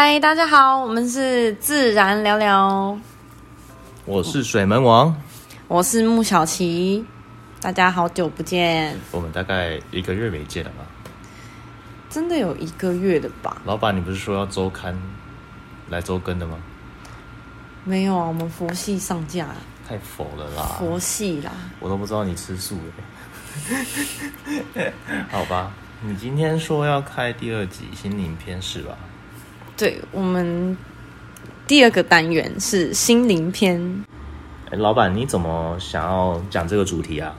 嗨，大家好，我们是自然聊聊，我是水门王，我是穆小琪，大家好久不见，我们大概一个月没见了吧？真的有一个月的吧？老板，你不是说要周刊来周更的吗？没有啊，我们佛系上架，太佛了啦！佛系啦，我都不知道你吃素哎。好吧，你今天说要开第二集心灵篇是吧？对，我们第二个单元是心灵篇。哎，老板，你怎么想要讲这个主题啊？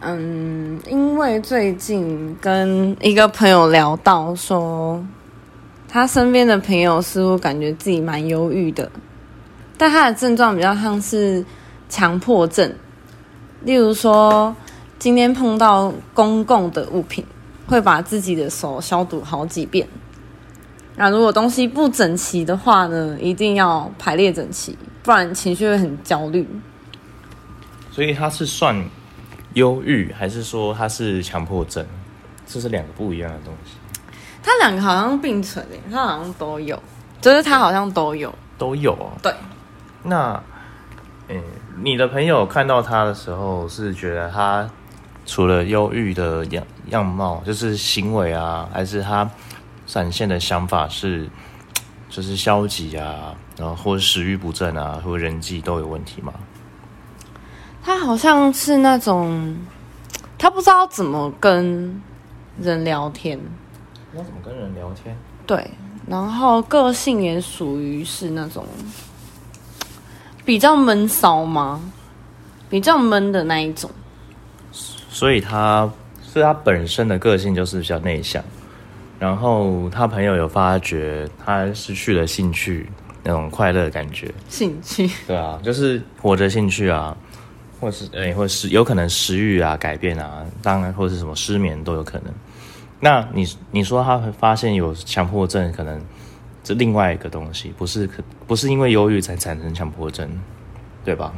嗯，因为最近跟一个朋友聊到说，他身边的朋友似乎感觉自己蛮忧郁的，但他的症状比较像是强迫症，例如说今天碰到公共的物品，会把自己的手消毒好几遍。那如果东西不整齐的话呢，一定要排列整齐，不然情绪会很焦虑。所以他是算忧郁，还是说他是强迫症？这是两个不一样的东西。他两个好像并存诶，他好像都有，就是他好像都有，都有哦。对。那，诶，你的朋友看到他的时候，是觉得他除了忧郁的样样貌，就是行为啊，还是他？展现的想法是，就是消极啊，然后或者食欲不振啊，或人际都有问题吗？他好像是那种，他不知道怎么跟人聊天。要怎么跟人聊天？对，然后个性也属于是那种比较闷骚吗？比较闷的那一种。所以他，所以他本身的个性就是比较内向。然后他朋友有发觉他失去了兴趣，那种快乐的感觉。兴趣？对啊，就是活着兴趣啊，或是诶，或是有可能食欲啊改变啊，当然或是什么失眠都有可能。那你你说他发现有强迫症，可能这另外一个东西，不是可不是因为忧郁才产生强迫症，对吧？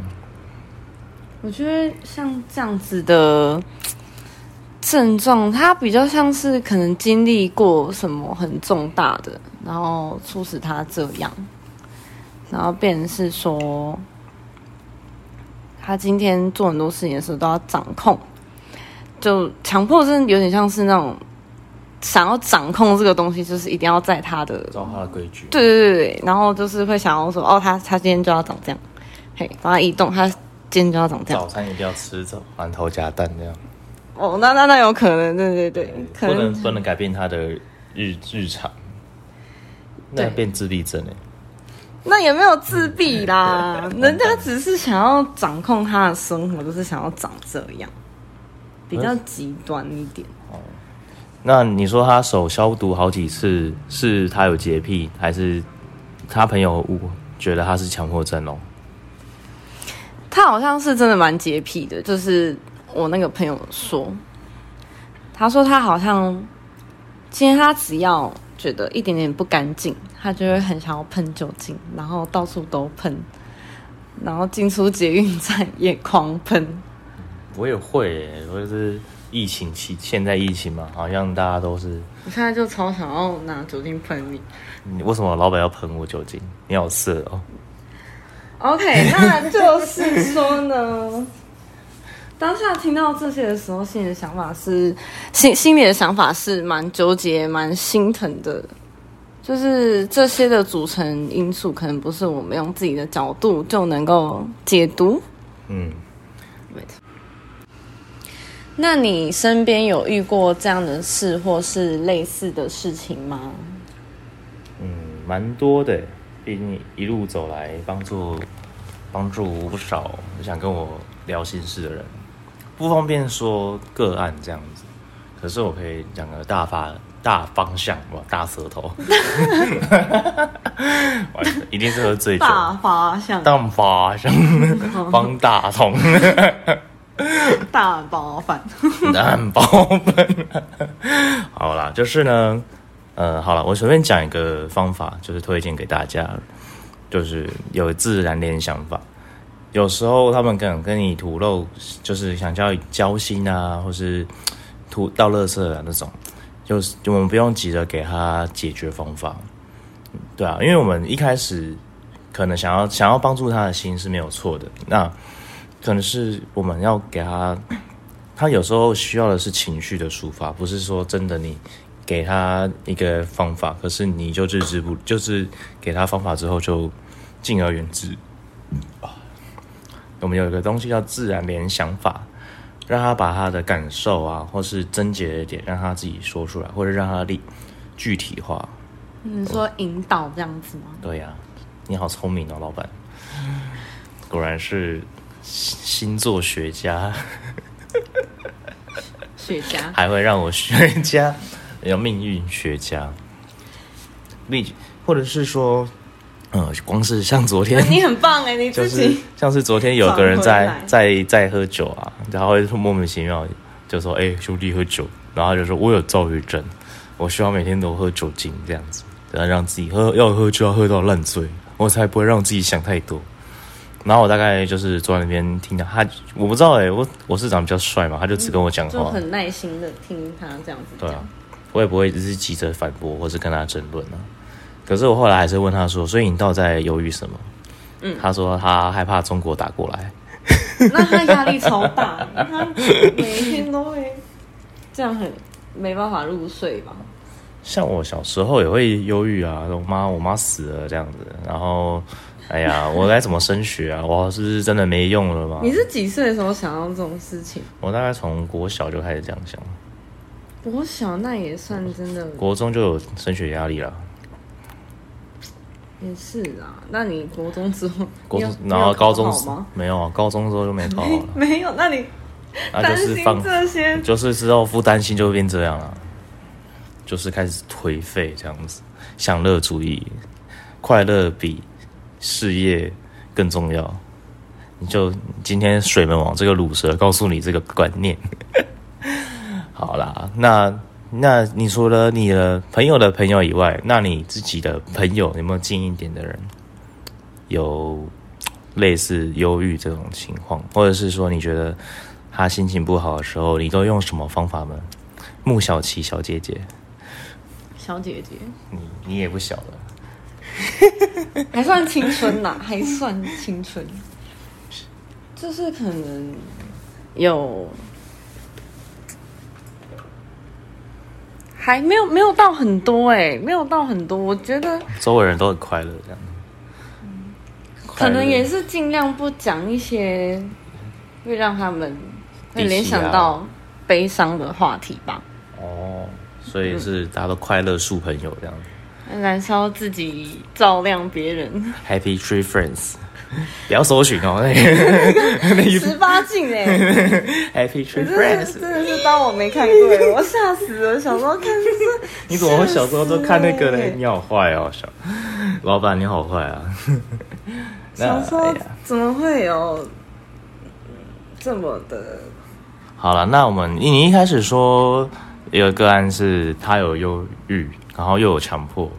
我觉得像这样子的。症状，他比较像是可能经历过什么很重大的，然后促使他这样，然后变成是说，他今天做很多事情的时候都要掌控，就强迫症有点像是那种想要掌控这个东西，就是一定要在他的照他的规矩，对对对对，然后就是会想要说，哦，他他今天就要长这样，嘿，把他移动，他今天就要长这样，早餐一定要吃着馒头加蛋这样。哦，那那那有可能，对对对，不能不能改变他的日日常，那变自闭症哎，那也没有自闭啦，人家只是想要掌控他的生活，就是想要长这样，比较极端一点。哦，那你说他手消毒好几次，是他有洁癖，还是他朋友误觉得他是强迫症哦？他好像是真的蛮洁癖的，就是。我那个朋友说，他说他好像今天他只要觉得一点点不干净，他就会很想要喷酒精，然后到处都喷，然后进出捷运站也狂喷。我也会，我是疫情期，现在疫情嘛，好像大家都是。我现在就超想要拿酒精喷你。你为什么老板要喷我酒精？你好色哦。OK，那就是说呢。当下听到这些的时候，心里的想法是心心里的想法是蛮纠结、蛮心疼的。就是这些的组成因素，可能不是我们用自己的角度就能够解读。嗯，没错。那你身边有遇过这样的事，或是类似的事情吗？嗯，蛮多的。毕竟一路走来，帮助帮助不少想跟我聊心事的人。不方便说个案这样子，可是我可以讲个大发大方向，哇，大舌头，一定是喝醉酒。大方向，大方向，方大同，大包饭，大包饭。好啦，就是呢，呃，好了，我随便讲一个方法，就是推荐给大家，就是有自然联想法。有时候他们可能跟你吐露，就是想叫交心啊，或是吐倒垃圾啊那种，就是我们不用急着给他解决方法，对啊，因为我们一开始可能想要想要帮助他的心是没有错的，那可能是我们要给他，他有时候需要的是情绪的抒发，不是说真的你给他一个方法，可是你就置之不，就是给他方法之后就敬而远之。嗯。我们有一个东西叫自然联想法，让他把他的感受啊，或是症结的点，让他自己说出来，或者让他立具体化。你说引导这样子吗？对呀、你好聪明哦，老板，果然是星星座学家，学家，还会让我学家，有命运学家，命或者是说，呃，光是像昨天，你很棒哎，你就是像是昨天有个人在在在喝酒啊，然后会莫名其妙就说：“哎、兄弟喝酒。”然后就说：“我有躁郁症，我希望每天都喝酒精这样子，然后让自己喝要喝就要喝到烂醉，我才不会让自己想太多。”然后我大概就是坐在那边听他，他我不知道哎、我我是长得比较帅嘛，他就只跟我讲话，就很耐心的听他这样子对啊。，我也不会只是急着反驳或是跟他争论啊。可是我后来还是问他说：“所以你到底在犹豫什么？”嗯，他说他害怕中国打过来。那他压力超大，他每天都会这样很没办法入睡吧？像我小时候也会忧郁啊，我妈我妈死了这样子，然后哎呀，我该怎么升学啊？我是不是真的没用了吗？你是几岁的时候想到这种事情？我大概从国小就开始这样想，我小那也算真的国中就有升学压力了，也是啊。那你国中之后，国中然后高中？没有啊，高中之后就没考好了，没有，那你那担心就是放这些就是之后不担心就会变这样了，就是开始颓废这样子，享乐主义，快乐比事业更重要。你就今天水门王这个乳蛇告诉你这个观念。好啦，那那你除了你的朋友的朋友以外，那你自己的朋友有没有近一点的人有类似忧郁这种情况，或者是说你觉得他心情不好的时候，你都用什么方法呢？穆小琪小姐姐，小姐姐。你你也不小了，还算青春呐、还算青春，就是可能有还没有没有到很多哎、没有到很多，我觉得周围人都很快乐，这样。可能也是是尽量不讲一些会让他们会联想到悲伤的话题吧，哦，所以是大家都快乐树朋友这样。燃烧自己，照亮别人，Happy Tree Friends，不要搜寻哦，十八禁哎、Happy Tree Friends，真的是当我没看过耶，我吓死了。小时候看就是，你怎么会小时候都看那个呢你好坏哦，小老板你好坏啊！小时候怎么会有这么的？好了，那我们你你一开始说有个案是他有忧郁，然后又有强迫，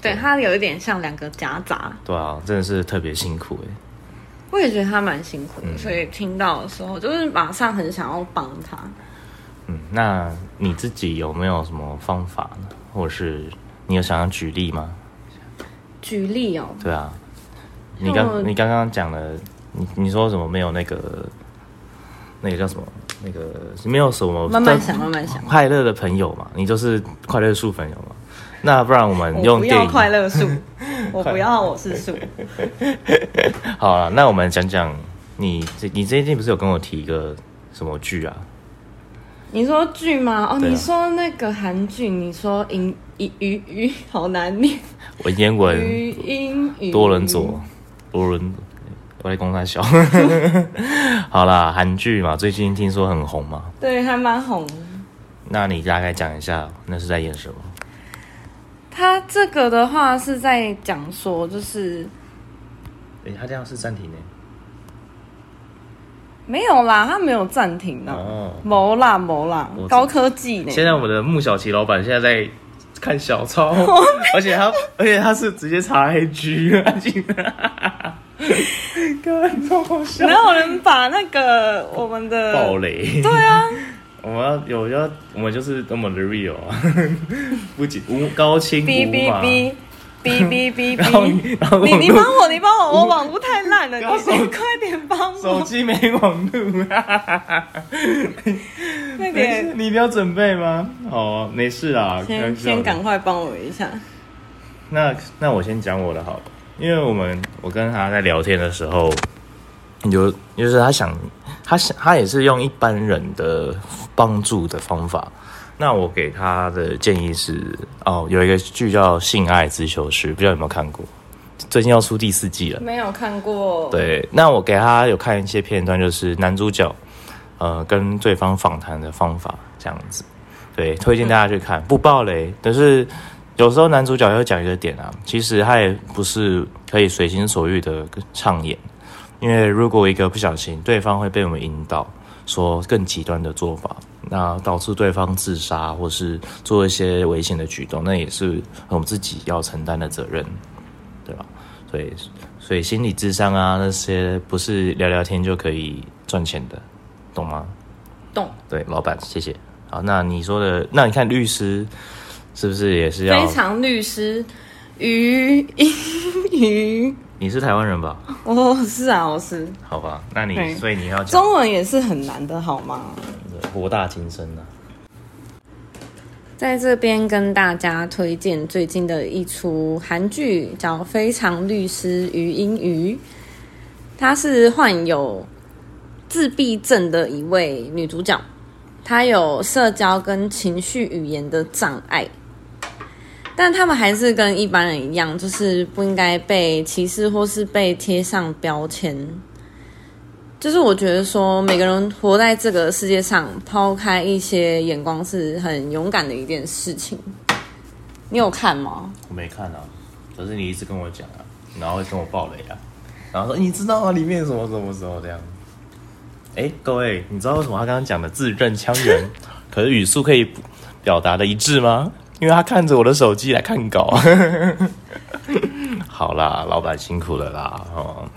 对他有一点像两个夹杂，对啊，真的是特别辛苦哎。我也觉得他蛮辛苦的，嗯所以听到的时候就是马上很想要帮他。嗯，那你自己有没有什么方法呢？或者是你有想要举例吗？举例哦，对啊，你刚你刚刚讲的，你你说什么没有那个那个叫什么那个没有什么慢慢想，慢慢想。快乐的朋友嘛，你就是快乐树朋友嘛。那不然我们用电影快乐树，我不要我是树。好了，那我们讲讲你这你最近不是有跟我提一个什么剧啊？你说剧吗？哦，啊你说那个韩剧，你说音语语语好难念，文言文语音语多伦佐，多伦，我在公他笑。好啦，韩剧嘛，最近听说很红嘛，对，还蛮红。那你大概讲一下那是在演什么？他这个的话是在讲说，就是诶、他这样是暂停呢。没有啦，他没有暂停的，哦，谋啦谋啦高科技呢。现在我们的穆小琪老板现在在看小抄，而且他而且他是直接查 IG，安 静的，哥，你超好笑没。有人把那个我们的暴雷。对啊，我们要有要，我们就是那么的 real 啊，不仅无高清哔哔哔，哔哔哔然后哔。然后你你帮我，你帮我，我网络太烂了，你然后手你快点帮我，手机没网路，没快点事，，你一定要准备吗？哦，没事啦，先赶快帮我一下。那那我先讲我的好了，因为我们我跟他在聊天的时候，有就是他想他想他也是用一般人的帮助的方法。那我给他的建议是，哦，有一个剧叫《性爱自修室》，不知道有没有看过？最近要出第四季了。没有看过，，对，那我给他有看一些片段，就是男主角呃跟对方访谈的方法这样子。对，推荐大家去看，不爆雷。但是有时候男主角要讲一个点啊，其实他也不是可以随心所欲的畅演，因为如果一个不小心，对方会被我们引导说更极端的做法，那导致对方自杀或是做一些危险的举动，那也是我们自己要承担的责任，对吧？所以，所以心理智商啊那些不是聊聊天就可以赚钱的，懂吗？懂，对，老板，谢谢。好，那你说的，那你看律师是不是也是要？非常律师于英语，你是台湾人吧？哦是啊，我是好吧，那你所以你要讲中文也是很难的，好吗？博大精深啊。在这边跟大家推荐最近的一出韩剧，叫《非常律师于英语》。她是患有自闭症的一位女主角，她有社交跟情绪语言的障碍，但他们还是跟一般人一样，就是不应该被歧视或是被贴上标签。就是我觉得说，每个人活在这个世界上，抛开一些眼光是很勇敢的一件事情。你有看吗？我没看啊，可是你一直跟我讲啊，然后会跟我爆雷啊，然后说你知道吗？里面什么什么时候这样？哎，各位，你知道为什么他刚刚讲的字正腔圆，可是语速可以表达的一致吗？因为他看着我的手机来看稿。好啦，老板辛苦了啦。哦，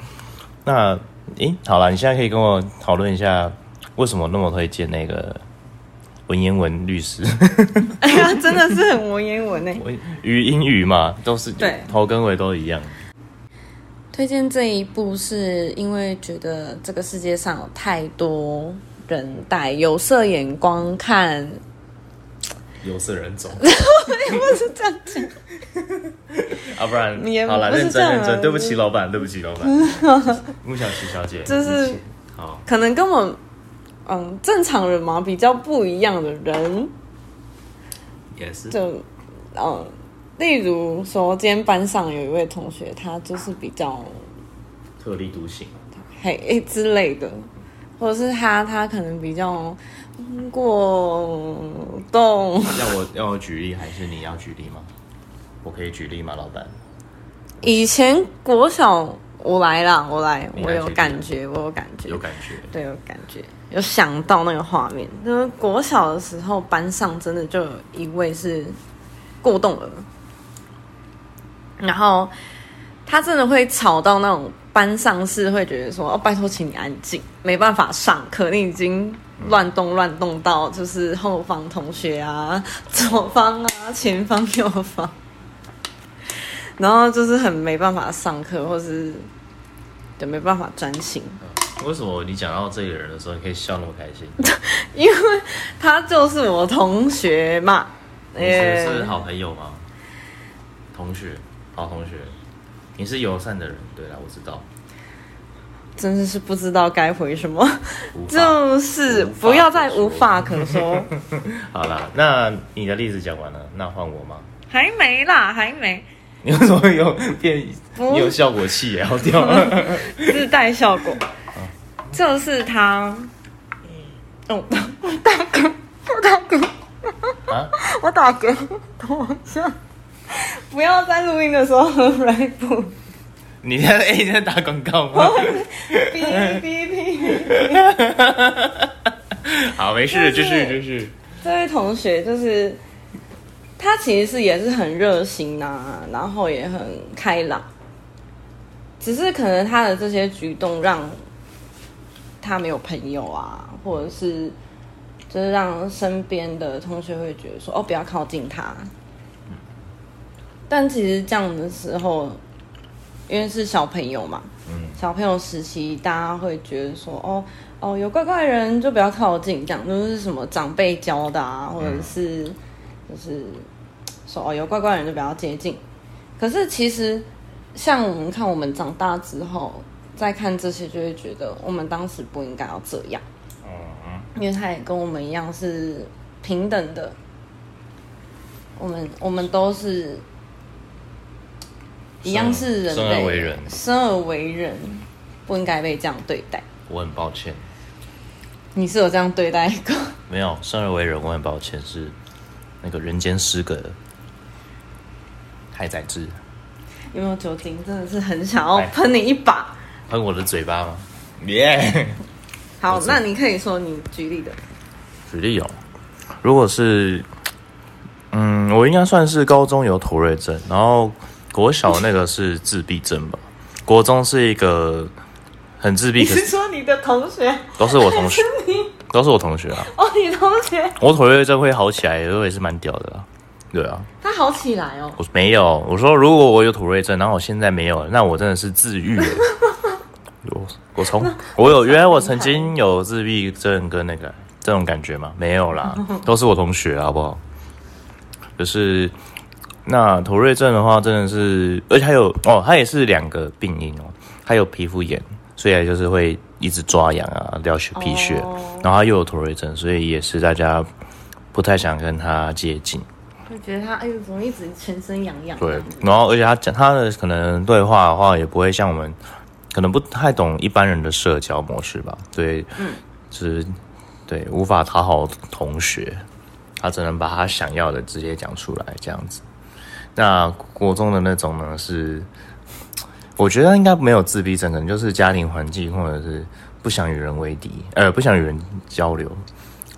那诶，好啦，你现在可以跟我讨论一下，为什么那么推荐那个文言文律师？哎呀，真的是很文言文呢。文 语英语嘛，都是对头跟尾都一样。推荐这一部是因为觉得这个世界上有太多人带有色眼光看，有色人种。不是这样讲。啊，不然你也好了，认真认真，对不起老板，对不起老板，穆小琪小姐，就是可能跟我嗯正常人嘛比较不一样的人，也是。就嗯，例如说今天班上有一位同学，他就是比较特立独行。嘿之类的，或者是他他可能比较嗯过动，要我要我举例，还是你要举例吗？我可以举例吗，老板？以前国小我来啦，我来，我有感觉，我有感觉，有感觉？对，有感觉，有想到那个画面。就是国小的时候，班上真的就有一位是过动儿，然后他真的会吵到那种班上是会觉得说：“哦，拜托，请你安静，没办法上课，你已经乱动乱动到就是后方同学啊、左方啊、前方、右方。”然后就是很没办法上课，或是对没办法专心。为什么你讲到这个人的时候，你可以笑那么开心？因为他就是我同学嘛，你是是好朋友吗？同学，好同学，你是友善的人。对啦，我知道。真的是不知道该回什么，就是不要再无话可说。好了，那你的例子讲完了，那换我吗？还没啦，还没 你为什么有变？有效果器也要掉？自带效果，就是他，哦，我打嗝，我打嗝，啊？我打嗝，等我一下，不要在录音的时候喝 Red Bull，你在哎、你在打广告吗？哔 哔哔。好，没事，继续继续。这位同学就是他，其实是也是很热心呐、然后也很开朗，只是可能他的这些举动让他没有朋友啊，或者是就是让身边的同学会觉得说哦，不要靠近他。但其实这样的时候，因为是小朋友嘛，嗯。小朋友时期，大家会觉得说，哦哦，有怪怪的人就不要靠近，这样就是什么长辈教的啊，或者是就是说哦有怪怪的人就不要接近。可是其实像我们看我们长大之后再看这些，就会觉得我们当时不应该要这样，嗯。因为他也跟我们一样是平等的，我们我们都是一样是人类，生而为人生而为人不应该被这样对待。我很抱歉，你是有这样对待过？没有生而为人，我很抱歉，是那个人间失格太宰治有没有酒精？真的是很想要喷你一把。喷我的嘴巴吗？耶、好那你可以说你举例的。举例哦，如果是，嗯，我应该算是高中有妥瑞症，然后国小那个是自闭症吧，国中是一个很自闭，你可是是说你的同学？都是我同学，都是我同学啊。哦，你同学我妥瑞症会好起来，我也是蛮屌的啦。对啊，他好起来哦。我没有，我说如果我有妥瑞症，然后我现在没有，那我真的是自愈了。我我从我有原来我曾经有自闭症跟那个这种感觉吗？没有啦，都是我同学，好不好？就是那妥瑞症的话，真的是，而且还有哦，它也是两个病因哦，它有皮肤炎，所以就是会一直抓痒啊，掉血皮屑，哦然后它又有妥瑞症，所以也是大家不太想跟他接近。就觉得他哎呦，怎么一直全身痒痒？对，然后而且他讲他的可能对话的话，也不会像我们可能不太懂一般人的社交模式吧？对，嗯，就是对无法讨好同学，他只能把他想要的直接讲出来这样子。那国中的那种呢，是我觉得应该没有自闭症，可能就是家庭环境或者是不想与人为敌，呃，不想与人交流。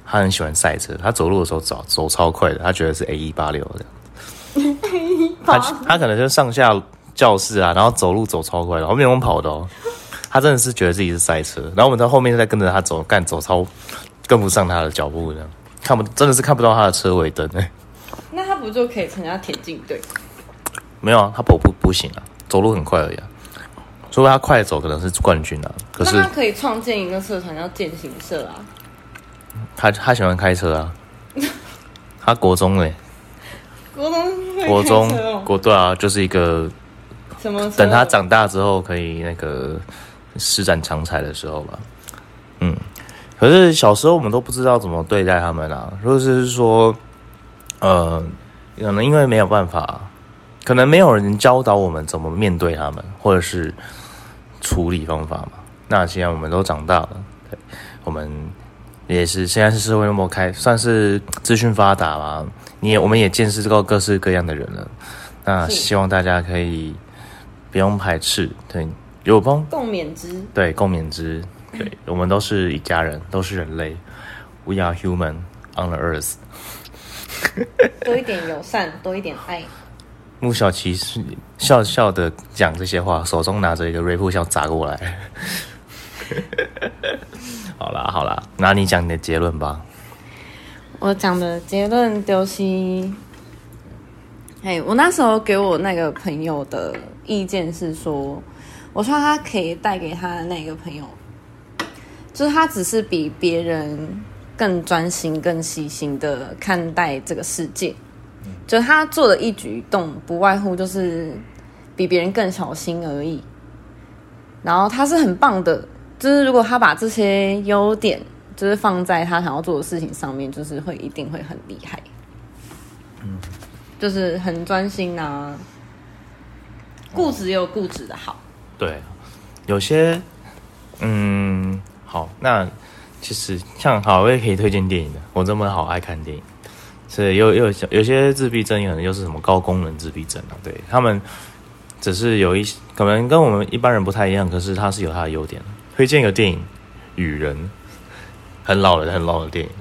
他很喜欢赛车，他走路的时候走走超快的，他觉得是 A 一八六的。他他可能就上下教室啊，然后走路走超快的，后面我们跑的哦。他真的是觉得自己是赛车，然后我们在后面在跟着他走，干走超跟不上他的脚步，这样看不真的是看不到他的车尾灯不就可以参加田径队？没有啊，他跑步不行啊，走路很快而已啊。除非他快走，可能是冠军啊。可是他可以创建一个社团叫健行社啊。他他喜欢开车啊，他国中哎、国中国中国对啊，就是一个什么？等他长大之后可以那个施展长才的时候吧。嗯，可是小时候我们都不知道怎么对待他们啊，如果是说，呃，可能因为没有办法，可能没有人教导我们怎么面对他们，或者是处理方法嘛。那既然我们都长大了，对，我们也是现在是社会那么开，算是资讯发达嘛，你也我们也见识到各式各样的人了。那希望大家可以不用排斥，对，有帮共勉之。对共勉之，对我们都是一家人，都是人类，We are human on the earth。多一点友善，多一点爱。穆小琪是笑笑的讲这些话，手中拿着一个瑞普枪砸过来。好啦好啦，那你讲你的结论吧。我讲的结论就是，哎，我那时候给我那个朋友的意见是说，我说他可以带给他的那个朋友，就是他只是比别人更专心、更细心的看待这个世界，就他做的一举一动，不外乎就是比别人更小心而已。然后他是很棒的，就是如果他把这些优点。就是放在他想要做的事情上面，就是会一定会很厉害。嗯，就是很专心啊，固执又固执的好。对，有些，嗯，好，那其实像好，我也可以推荐电影的。我这么好爱看电影，所以有有有些自闭症可能又是什么高功能自闭症啊，对他们只是有一可能跟我们一般人不太一样，可是他是有他的优点。的。推荐一个电影《雨人》，很老的很老的电影，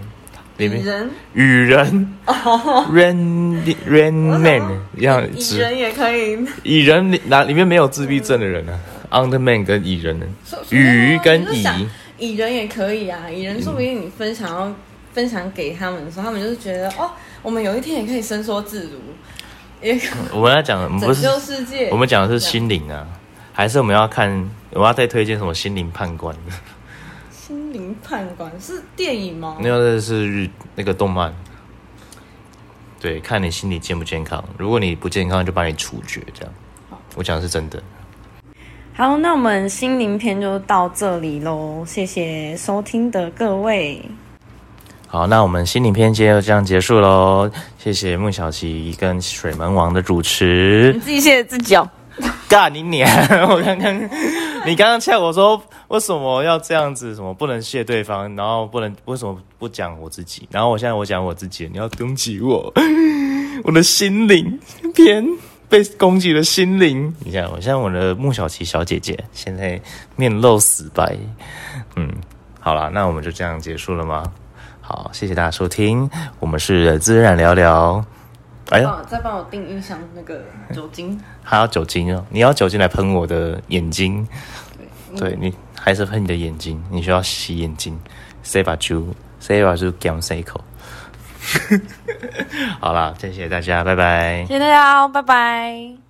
里面人？雨人，Rain Rain Man 一样，蚁人也可以，蚁人里哪里面没有自闭症的人呢、啊、？Underman 跟蚁人鱼跟蚁，蚁人也可以啊。蚁人说不定你分享要分享给他们的时候，他们就是觉得哦，我们有一天也可以伸缩自如。也我们要讲拯救世界。我们讲的是心灵啊，还是我们要看我要再推荐什么心灵判官？心灵判官是电影吗？那个是日那个动漫，对，看你心理健不健康。如果你不健康，就把你处决。这样，我讲的是真的。好，那我们心灵篇就到这里喽，谢谢收听的各位。好，那我们心灵篇节就这样结束喽，谢谢穆小琪跟水门王的主持你。自己谢自己哦。尬你娘！我刚刚你刚刚呛我说为什么要这样子，什么不能谢对方，然后不能为什么不讲我自己？然后我现在我讲我自己，你要攻击我，我的心灵偏被攻击的心灵。你看，我像我的穆小琪小姐姐，现在面露死白。嗯，好了，那我们就这样结束了吗？好，谢谢大家收听，我们是自然聊聊。哎呀，再帮我订一箱那个酒精。还要酒精哦！你要酒精来喷我的眼睛，对你还是喷你的眼睛？你需要洗眼睛，say 把酒，say 把酒干 say 口。好了，谢谢大家，拜拜谢。谢大家，拜拜。